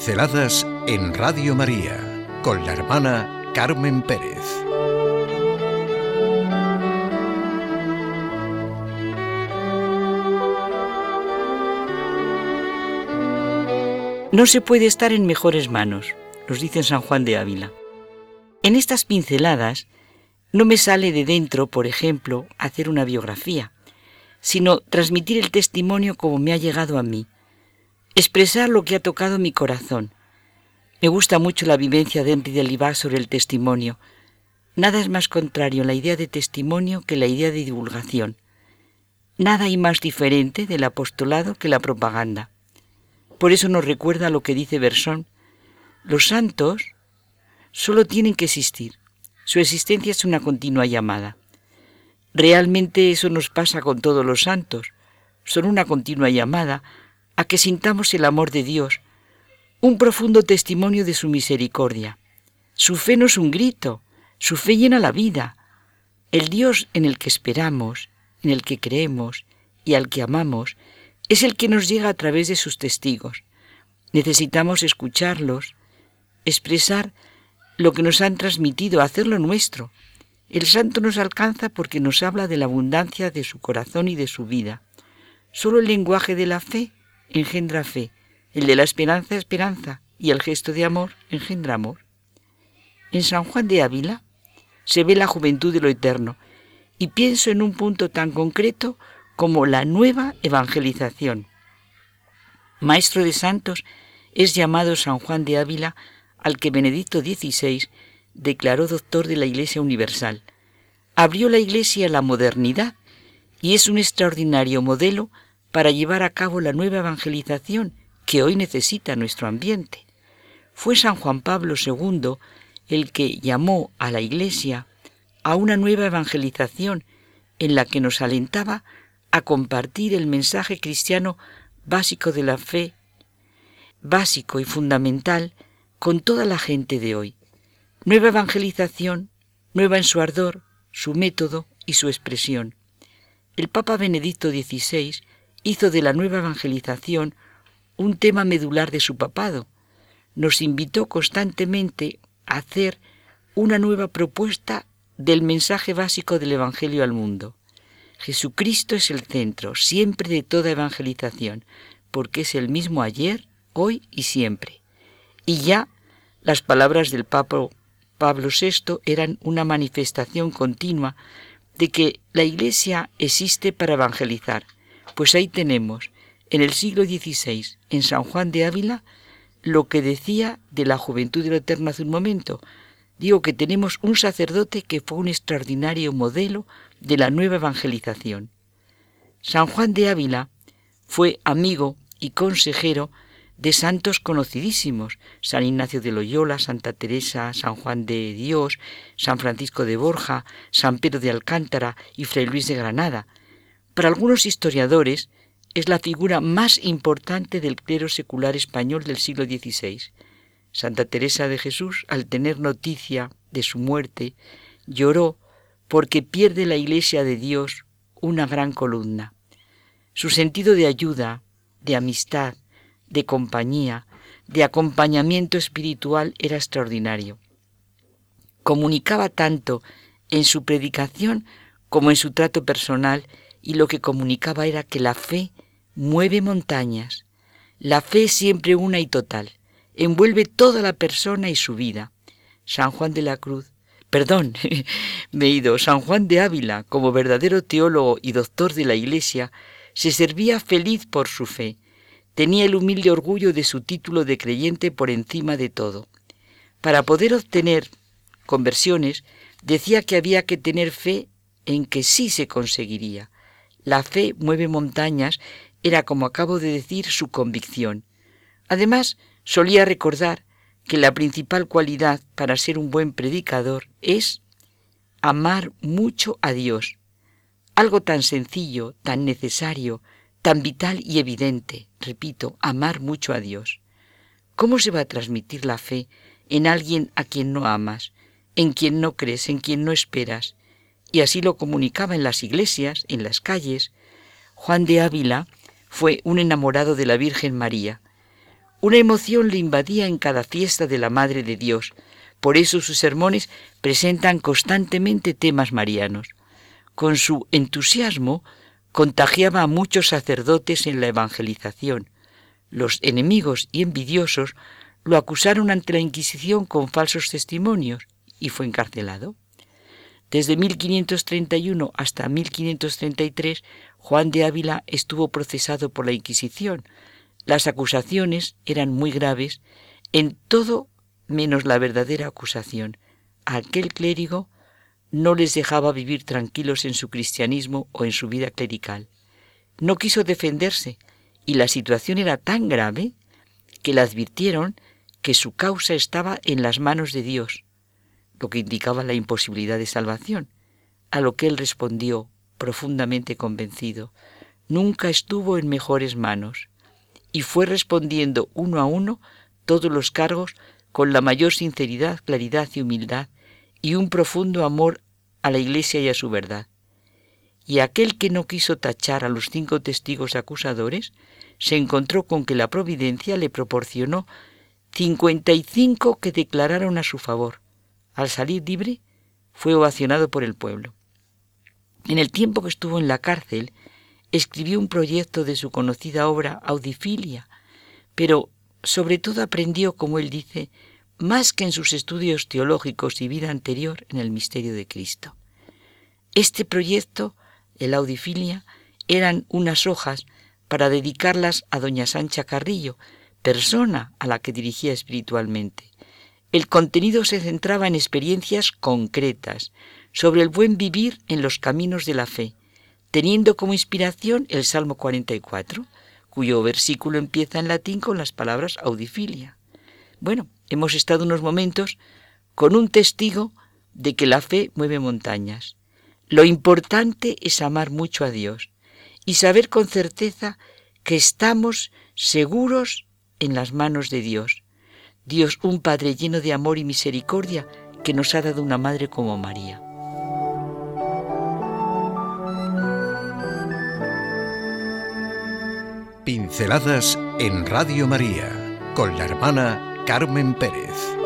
Pinceladas en Radio María con la hermana Carmen Pérez. No se puede estar en mejores manos, nos dice San Juan de Ávila. En estas pinceladas no me sale de dentro, por ejemplo, hacer una biografía, sino transmitir el testimonio como me ha llegado a mí, expresar lo que ha tocado mi corazón. Me gusta mucho la vivencia de Henry de Libac sobre el testimonio. Nada es más contrario a la idea de testimonio que la idea de divulgación. Nada hay más diferente del apostolado que la propaganda. Por eso nos recuerda lo que dice Bersón. Los santos solo tienen que existir. Su existencia es una continua llamada. Realmente eso nos pasa con todos los santos. Son una continua llamada a que sintamos el amor de Dios, un profundo testimonio de su misericordia. Su fe no es un grito, su fe llena la vida. El Dios en el que esperamos, en el que creemos y al que amamos, es el que nos llega a través de sus testigos. Necesitamos escucharlos, expresar lo que nos han transmitido, hacerlo nuestro. El santo nos alcanza porque nos habla de la abundancia de su corazón y de su vida. Solo el lenguaje de la fe engendra fe, el de la esperanza esperanza y el gesto de amor engendra amor. En San Juan de Ávila se ve la juventud de lo eterno y pienso en un punto tan concreto como la nueva evangelización. Maestro de santos es llamado San Juan de Ávila al que Benedicto XVI declaró doctor de la Iglesia Universal. Abrió la Iglesia a la modernidad y es un extraordinario modelo para llevar a cabo la nueva evangelización que hoy necesita nuestro ambiente. Fue San Juan Pablo II el que llamó a la Iglesia a una nueva evangelización en la que nos alentaba a compartir el mensaje cristiano básico de la fe, básico y fundamental con toda la gente de hoy. Nueva evangelización, nueva en su ardor, su método y su expresión. El Papa Benedicto XVI hizo de la nueva evangelización un tema medular de su papado. Nos invitó constantemente a hacer una nueva propuesta del mensaje básico del Evangelio al mundo. Jesucristo es el centro siempre de toda evangelización, porque es el mismo ayer, hoy y siempre. Y ya las palabras del Papa Pablo VI eran una manifestación continua de que la Iglesia existe para evangelizar, pues ahí tenemos, en el siglo XVI, en San Juan de Ávila, lo que decía de la juventud de lo eterno hace un momento. Digo que tenemos un sacerdote que fue un extraordinario modelo de la nueva evangelización. San Juan de Ávila fue amigo y consejero de santos conocidísimos, San Ignacio de Loyola, Santa Teresa, San Juan de Dios, San Francisco de Borja, San Pedro de Alcántara y Fray Luis de Granada, para algunos historiadores, es la figura más importante del clero secular español del siglo XVI. Santa Teresa de Jesús, al tener noticia de su muerte, lloró porque pierde la Iglesia de Dios una gran columna. Su sentido de ayuda, de amistad, de compañía, de acompañamiento espiritual era extraordinario. Comunicaba tanto en su predicación como en su trato personal y lo que comunicaba era que la fe mueve montañas. La fe siempre una y total, envuelve toda la persona y su vida. San Juan de la Cruz, perdón, me he ido, San Juan de Ávila, como verdadero teólogo y doctor de la Iglesia, se servía feliz por su fe, tenía el humilde orgullo de su título de creyente por encima de todo. Para poder obtener conversiones, decía que había que tener fe en que sí se conseguiría, la fe mueve montañas era, como acabo de decir, su convicción. Además, solía recordar que la principal cualidad para ser un buen predicador es amar mucho a Dios. Algo tan sencillo, tan necesario, tan vital y evidente, repito, amar mucho a Dios. ¿Cómo se va a transmitir la fe en alguien a quien no amas, en quien no crees, en quien no esperas, y así lo comunicaba en las iglesias, en las calles. Juan de Ávila fue un enamorado de la Virgen María. Una emoción le invadía en cada fiesta de la Madre de Dios. Por eso sus sermones presentan constantemente temas marianos. Con su entusiasmo contagiaba a muchos sacerdotes en la evangelización. Los enemigos y envidiosos lo acusaron ante la Inquisición con falsos testimonios y fue encarcelado. Desde 1531 hasta 1533, Juan de Ávila estuvo procesado por la Inquisición. Las acusaciones eran muy graves, en todo menos la verdadera acusación. Aquel clérigo no les dejaba vivir tranquilos en su cristianismo o en su vida clerical. No quiso defenderse y la situación era tan grave que le advirtieron que su causa estaba en las manos de Dios, lo que indicaba la imposibilidad de salvación, a lo que él respondió, profundamente convencido, nunca estuvo en mejores manos, y fue respondiendo uno a uno todos los cargos con la mayor sinceridad, claridad y humildad, y un profundo amor a la Iglesia y a su verdad. Y aquel que no quiso tachar a los cinco testigos acusadores, se encontró con que la providencia le proporcionó 55 que declararon a su favor. Al salir libre, fue ovacionado por el pueblo. En el tiempo que estuvo en la cárcel, escribió un proyecto de su conocida obra Audifilia, pero sobre todo aprendió, como él dice, más que en sus estudios teológicos y vida anterior en el misterio de Cristo. Este proyecto, el Audifilia, eran unas hojas para dedicarlas a doña Sancha Carrillo, persona a la que dirigía espiritualmente. El contenido se centraba en experiencias concretas sobre el buen vivir en los caminos de la fe, teniendo como inspiración el Salmo 44, cuyo versículo empieza en latín con las palabras audifilia. Bueno, hemos estado unos momentos con un testigo de que la fe mueve montañas. Lo importante es amar mucho a Dios y saber con certeza que estamos seguros en las manos de Dios. Dios, un Padre lleno de amor y misericordia, que nos ha dado una Madre como María. Pinceladas en Radio María con la hermana Carmen Pérez.